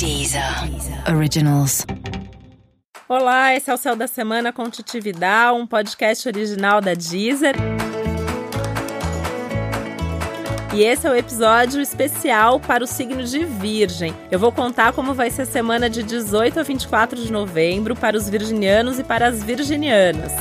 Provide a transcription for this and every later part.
Deezer Originals. Olá, esse é o Céu da Semana com Titividade, um podcast original da Deezer. E esse é o episódio especial para o signo de Virgem. Eu vou contar como vai ser a semana de 18 a 24 de novembro para os virginianos e para as virginianas.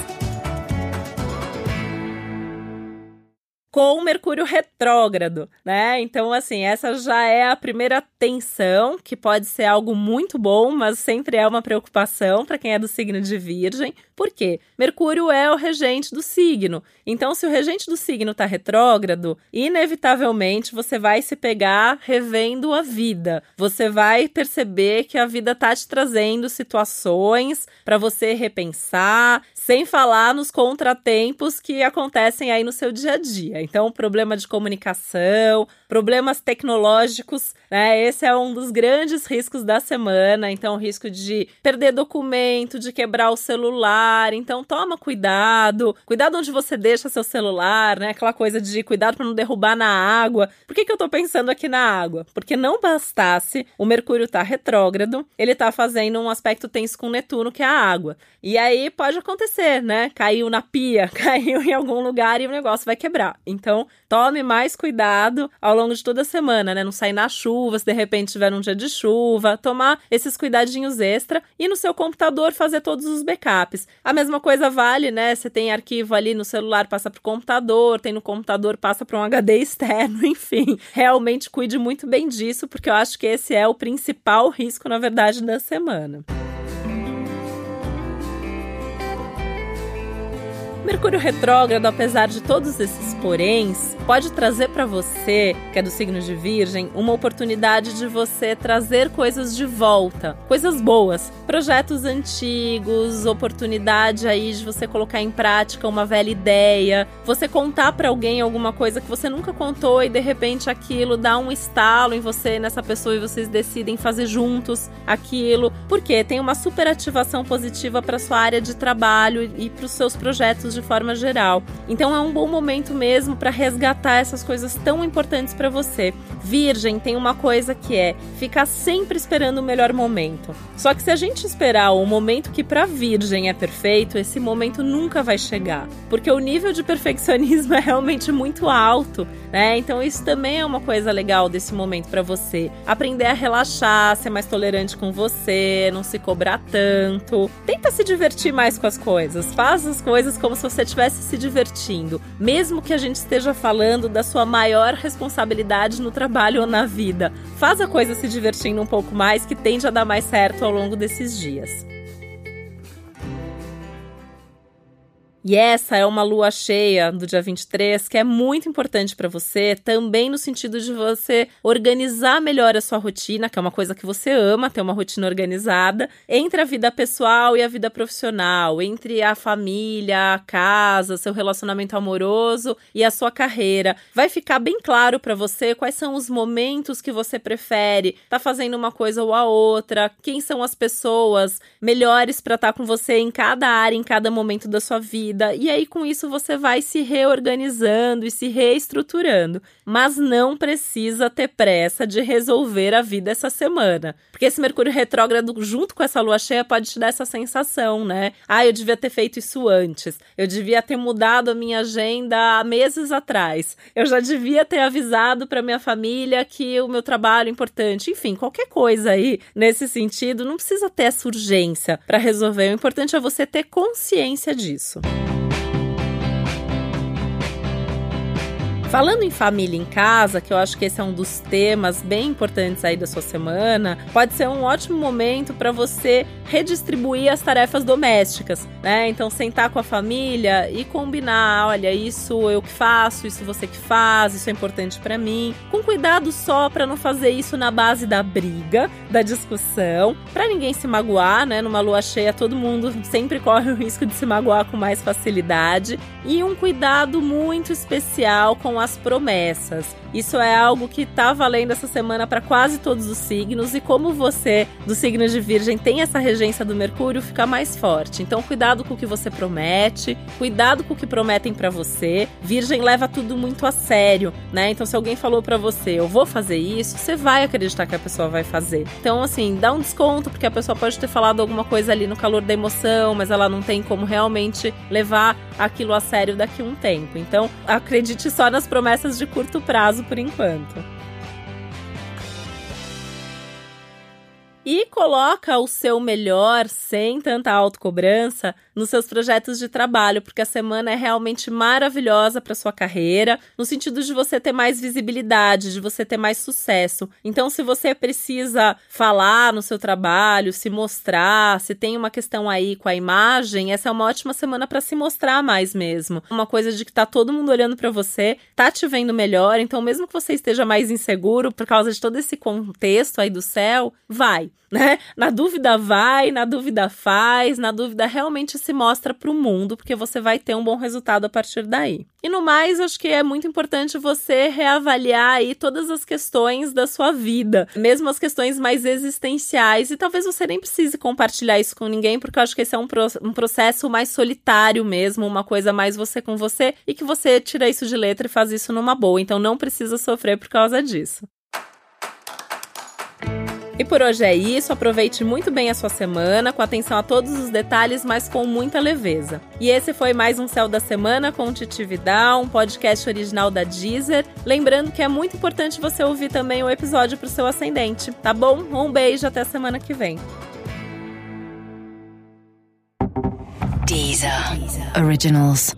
Com Mercúrio retrógrado, né? Então, assim, essa já é a primeira tensão, que pode ser algo muito bom, mas sempre é uma preocupação para quem é do signo de Virgem. Por quê? Mercúrio é o regente do signo. Então, se o regente do signo está retrógrado, inevitavelmente você vai se pegar revendo a vida. Você vai perceber que a vida tá te trazendo situações para você repensar, sem falar nos contratempos que acontecem aí no seu dia a dia. Então, problema de comunicação, problemas tecnológicos, né? Esse é um dos grandes riscos da semana. Então, risco de perder documento, de quebrar o celular. Então, toma cuidado. Cuidado onde você deixa seu celular, né? Aquela coisa de cuidado para não derrubar na água. Por que, que eu tô pensando aqui na água? Porque não bastasse o Mercúrio tá retrógrado, ele tá fazendo um aspecto tenso com Netuno, que é a água. E aí pode acontecer, né? Caiu na pia, caiu em algum lugar e o negócio vai quebrar. Então, tome mais cuidado ao longo de toda a semana, né? Não sair na chuva, se de repente tiver um dia de chuva, tomar esses cuidadinhos extra e no seu computador fazer todos os backups. A mesma coisa vale, né? Você tem arquivo ali no celular, passa para o computador, tem no computador, passa para um HD externo, enfim. Realmente cuide muito bem disso, porque eu acho que esse é o principal risco, na verdade, da semana. Mercúrio retrógrado, apesar de todos esses poréns, pode trazer para você, que é do signo de Virgem, uma oportunidade de você trazer coisas de volta, coisas boas, projetos antigos, oportunidade aí de você colocar em prática uma velha ideia, você contar para alguém alguma coisa que você nunca contou e de repente aquilo dá um estalo em você, nessa pessoa e vocês decidem fazer juntos aquilo, porque tem uma superativação positiva para sua área de trabalho e para os seus projetos de forma geral. Então é um bom momento mesmo para resgatar essas coisas tão importantes para você. Virgem tem uma coisa que é ficar sempre esperando o melhor momento. Só que se a gente esperar o momento que para Virgem é perfeito, esse momento nunca vai chegar, porque o nível de perfeccionismo é realmente muito alto, né? Então isso também é uma coisa legal desse momento para você. Aprender a relaxar, ser mais tolerante com você, não se cobrar tanto. Tenta se divertir mais com as coisas. Faz as coisas como se você estivesse se divertindo, mesmo que a gente esteja falando da sua maior responsabilidade no trabalho ou na vida. Faz a coisa se divertindo um pouco mais, que tende a dar mais certo ao longo desses dias. E essa é uma lua cheia do dia 23 que é muito importante para você, também no sentido de você organizar melhor a sua rotina, que é uma coisa que você ama, ter uma rotina organizada, entre a vida pessoal e a vida profissional, entre a família, a casa, seu relacionamento amoroso e a sua carreira. Vai ficar bem claro para você quais são os momentos que você prefere, tá fazendo uma coisa ou a outra, quem são as pessoas melhores para estar tá com você em cada área, em cada momento da sua vida vida. E aí, com isso, você vai se reorganizando e se reestruturando. Mas não precisa ter pressa de resolver a vida essa semana. Porque esse Mercúrio retrógrado, junto com essa lua cheia, pode te dar essa sensação, né? Ah, eu devia ter feito isso antes. Eu devia ter mudado a minha agenda meses atrás. Eu já devia ter avisado para minha família que o meu trabalho é importante. Enfim, qualquer coisa aí nesse sentido, não precisa ter essa urgência para resolver. O importante é você ter consciência disso. Falando em família em casa, que eu acho que esse é um dos temas bem importantes aí da sua semana, pode ser um ótimo momento para você redistribuir as tarefas domésticas, né? Então sentar com a família e combinar, olha, isso eu que faço, isso você que faz, isso é importante para mim, com cuidado só para não fazer isso na base da briga, da discussão, para ninguém se magoar, né? Numa lua cheia todo mundo sempre corre o risco de se magoar com mais facilidade e um cuidado muito especial com as promessas. Isso é algo que tá valendo essa semana para quase todos os signos e como você do signo de Virgem tem essa regência do Mercúrio, fica mais forte. Então cuidado com o que você promete, cuidado com o que prometem para você. Virgem leva tudo muito a sério, né? Então se alguém falou para você, eu vou fazer isso, você vai acreditar que a pessoa vai fazer. Então assim, dá um desconto porque a pessoa pode ter falado alguma coisa ali no calor da emoção, mas ela não tem como realmente levar aquilo a sério daqui a um tempo. Então, acredite só nas promessas de curto prazo por enquanto. e coloca o seu melhor sem tanta autocobrança nos seus projetos de trabalho, porque a semana é realmente maravilhosa para sua carreira, no sentido de você ter mais visibilidade, de você ter mais sucesso. Então, se você precisa falar no seu trabalho, se mostrar, se tem uma questão aí com a imagem, essa é uma ótima semana para se mostrar mais mesmo. Uma coisa de que tá todo mundo olhando para você, tá te vendo melhor, então mesmo que você esteja mais inseguro por causa de todo esse contexto aí do céu, vai né? Na dúvida vai, na dúvida faz, na dúvida realmente se mostra para o mundo, porque você vai ter um bom resultado a partir daí. E no mais, acho que é muito importante você reavaliar aí todas as questões da sua vida, mesmo as questões mais existenciais, e talvez você nem precise compartilhar isso com ninguém, porque eu acho que esse é um, pro um processo mais solitário mesmo, uma coisa mais você com você, e que você tira isso de letra e faz isso numa boa, então não precisa sofrer por causa disso. E por hoje é isso. Aproveite muito bem a sua semana, com atenção a todos os detalhes, mas com muita leveza. E esse foi mais um Céu da Semana com Titi Vidal, um podcast original da Deezer. Lembrando que é muito importante você ouvir também o episódio para o seu ascendente, tá bom? Um beijo, até semana que vem. Deezer. Deezer. Originals.